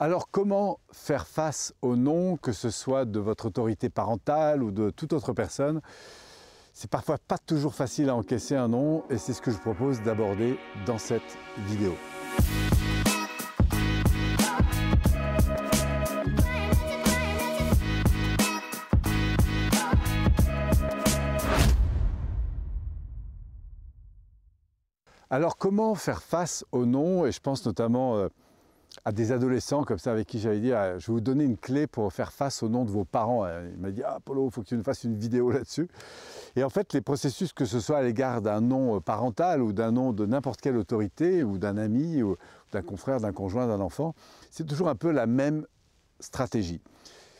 Alors comment faire face au non, que ce soit de votre autorité parentale ou de toute autre personne? C'est parfois pas toujours facile à encaisser un non et c'est ce que je propose d'aborder dans cette vidéo. Alors comment faire face au non Et je pense notamment euh, à des adolescents comme ça avec qui j'avais dit ah, je vais vous donner une clé pour faire face au nom de vos parents. Il m'a dit ah Polo, faut que tu nous fasses une vidéo là-dessus. Et en fait, les processus, que ce soit à l'égard d'un nom parental ou d'un nom de n'importe quelle autorité ou d'un ami ou d'un confrère, d'un conjoint, d'un enfant, c'est toujours un peu la même stratégie.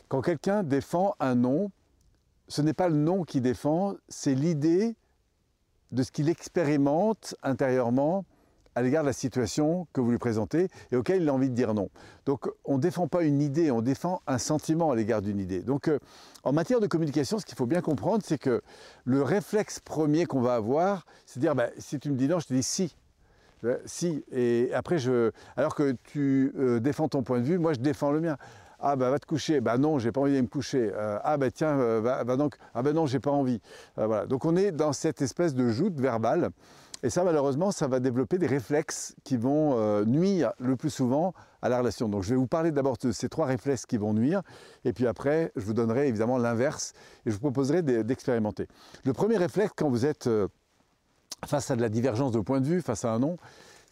Quand quelqu'un défend un nom, ce n'est pas le nom qui défend, c'est l'idée de ce qu'il expérimente intérieurement à l'égard de la situation que vous lui présentez et auquel il a envie de dire non. Donc on ne défend pas une idée, on défend un sentiment à l'égard d'une idée. Donc euh, en matière de communication, ce qu'il faut bien comprendre, c'est que le réflexe premier qu'on va avoir, c'est de dire bah, si tu me dis non, je te dis si. Euh, si. Et après, je, alors que tu euh, défends ton point de vue, moi je défends le mien. Ah bah va te coucher, bah non, j'ai pas envie de me coucher. ah bah tiens, va, donc, ah bah non, j'ai pas envie. voilà. Donc on est dans cette espèce de joute verbale et ça, malheureusement, ça va développer des réflexes qui vont euh, nuire le plus souvent à la relation. Donc je vais vous parler d'abord de ces trois réflexes qui vont nuire, et puis après, je vous donnerai évidemment l'inverse, et je vous proposerai d'expérimenter. Le premier réflexe, quand vous êtes euh, face à de la divergence de point de vue, face à un non,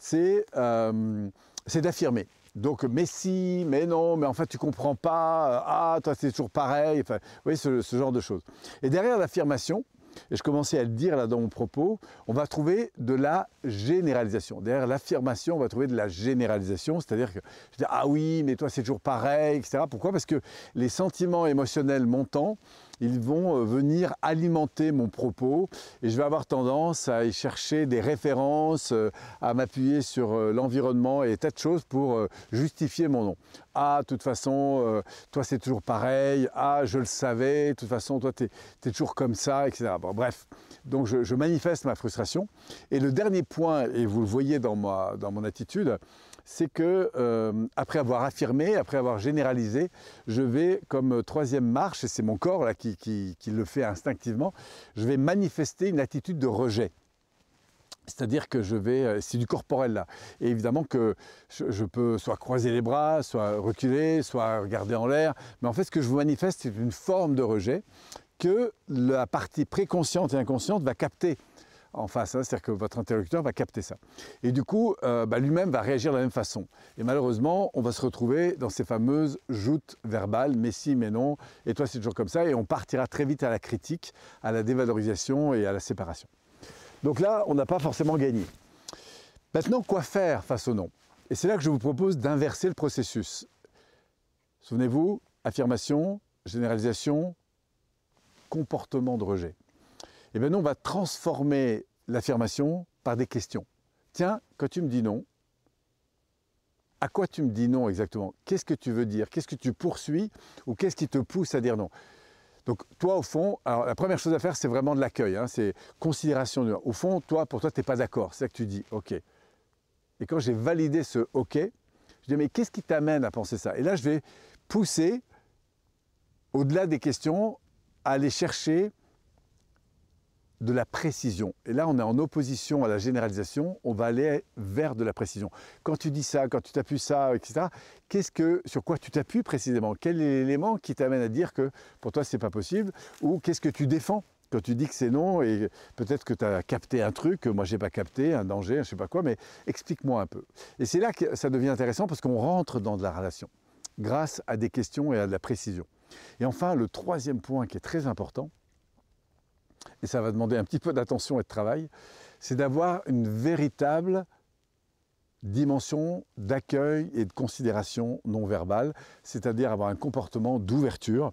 c'est euh, d'affirmer. Donc, mais si, mais non, mais en fait, tu comprends pas, ah, toi, c'est toujours pareil, enfin, vous voyez, ce genre de choses. Et derrière l'affirmation, et je commençais à le dire là dans mon propos, on va trouver de la généralisation. Derrière l'affirmation, on va trouver de la généralisation, c'est-à-dire que je dis ah oui, mais toi c'est toujours pareil, etc. Pourquoi? Parce que les sentiments émotionnels montants, ils vont euh, venir alimenter mon propos et je vais avoir tendance à y chercher des références, euh, à m'appuyer sur euh, l'environnement et tas de choses pour justifier mon nom. Ah, de toute façon, toi c'est toujours pareil, ah, je le savais, de toute façon, toi tu es, toujours comme ça, etc. bref, donc je, manifeste ma frustration. Et le dernier point, et vous le voyez dans, dans mon attitude, c'est que euh, après avoir affirmé, après avoir généralisé, je vais comme troisième marche, et c'est mon corps là, qui, le fait instinctivement, je vais manifester une attitude de rejet. C'est-à-dire que je vais, euh, c'est du corporel là. Et évidemment que je, peux soit croiser les bras, soit reculer, soit regarder en l'air. Mais en fait, ce que je vous manifeste, c'est une forme de rejet que la partie préconsciente et inconsciente va capter en face, hein, c'est-à-dire que votre interlocuteur va capter ça. Et du coup, euh, bah, lui-même va réagir de la même façon. Et malheureusement, on va se retrouver dans ces fameuses joutes verbales, mais si, mais non, et toi c'est toujours comme ça, et on partira très vite à la critique, à la dévalorisation et à la séparation. Donc là, on n'a pas forcément gagné. Maintenant, quoi faire face au non? Et c'est là que je vous propose d'inverser le processus. Souvenez-vous, affirmation, généralisation, comportement de rejet. Eh bien nous, on va transformer l'affirmation par des questions. Tiens, quand tu me dis non, à quoi tu me dis non exactement? Qu'est-ce que tu veux dire? Qu'est-ce que tu poursuis? Ou qu'est-ce qui te pousse à dire non? Donc toi, au fond, alors la première chose à faire, c'est vraiment de l'accueil, hein, c'est considération. Au fond, toi, pour toi, tu n'es pas d'accord, c'est ça que tu dis, ok. Et quand j'ai validé ce ok, je dis, mais qu'est-ce qui t'amène à penser ça? Et là, je vais pousser, au-delà des questions, à aller chercher de la précision. Et là, on est en opposition à la généralisation, on va aller vers de la précision. Quand tu dis ça, quand tu t'appuies ça, etc., qu'est-ce que, sur quoi tu t'appuies précisément? Quel est l'élément qui t'amène à dire que pour toi, c'est pas possible? Ou qu'est-ce que tu défends quand tu dis que c'est non et peut-être que tu as capté un truc que moi j'ai pas capté, un danger, je sais pas quoi, mais explique-moi un peu. Et c'est là que ça devient intéressant parce qu'on rentre dans de la relation grâce à des questions et à de la précision. Et enfin, le troisième point qui est très important, et ça va demander un petit peu d'attention et de travail, c'est d'avoir une véritable dimension d'accueil et de considération non verbale, c'est-à-dire avoir un comportement d'ouverture.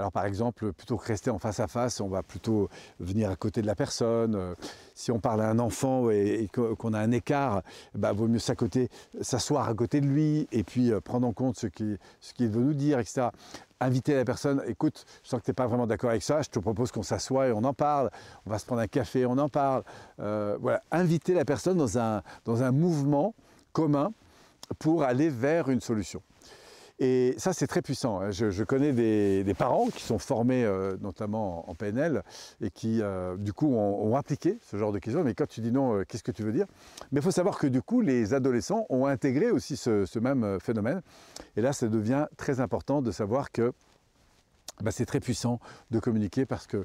Alors par exemple, plutôt que rester en face à face, on va plutôt venir à côté de la personne. Euh, si on parle à un enfant et, qu'on a un écart, bah, vaut mieux s'asseoir à côté de lui et puis euh, prendre en compte ce qu'il veut nous dire, etc inviter la personne, écoute, je sens que tu n'es pas vraiment d'accord avec ça, je te propose qu'on s'assoie et on en parle, on va se prendre un café, on en parle. Euh, voilà, inviter la personne dans un mouvement commun pour aller vers une solution. Et ça, c'est très puissant. Hein. Je, connais des, parents qui sont formés euh, notamment en PNL et qui, euh, du coup, ont, appliqué ce genre de questions. Mais quand tu dis non, euh, qu'est-ce que tu veux dire? Mais il faut savoir que, du coup, les adolescents ont intégré aussi ce, même phénomène. Et là, ça devient très important de savoir que bah, c'est très puissant de communiquer parce que,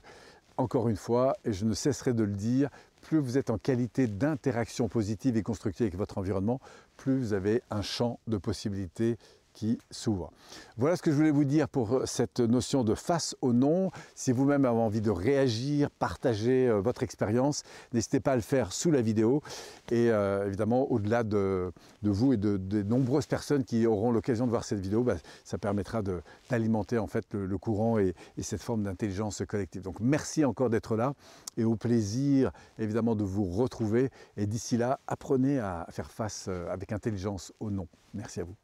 encore une fois, et je ne cesserai de le dire, plus vous êtes en qualité d'interaction positive et constructive avec votre environnement, plus vous avez un champ de possibilités qui s'ouvre. Voilà ce que je voulais vous dire pour cette notion de face au nom. Si vous-même avez envie de réagir, partager euh, votre expérience, n'hésitez pas à le faire sous la vidéo. Et euh, évidemment, au-delà de, vous et de, nombreuses personnes qui auront l'occasion de voir cette vidéo, bah, ça permettra d'alimenter en fait le, courant et, et cette forme d'intelligence collective. Donc merci encore d'être là et au plaisir évidemment de vous retrouver. Et d'ici là, apprenez à faire face euh, avec intelligence au nom. Merci à vous.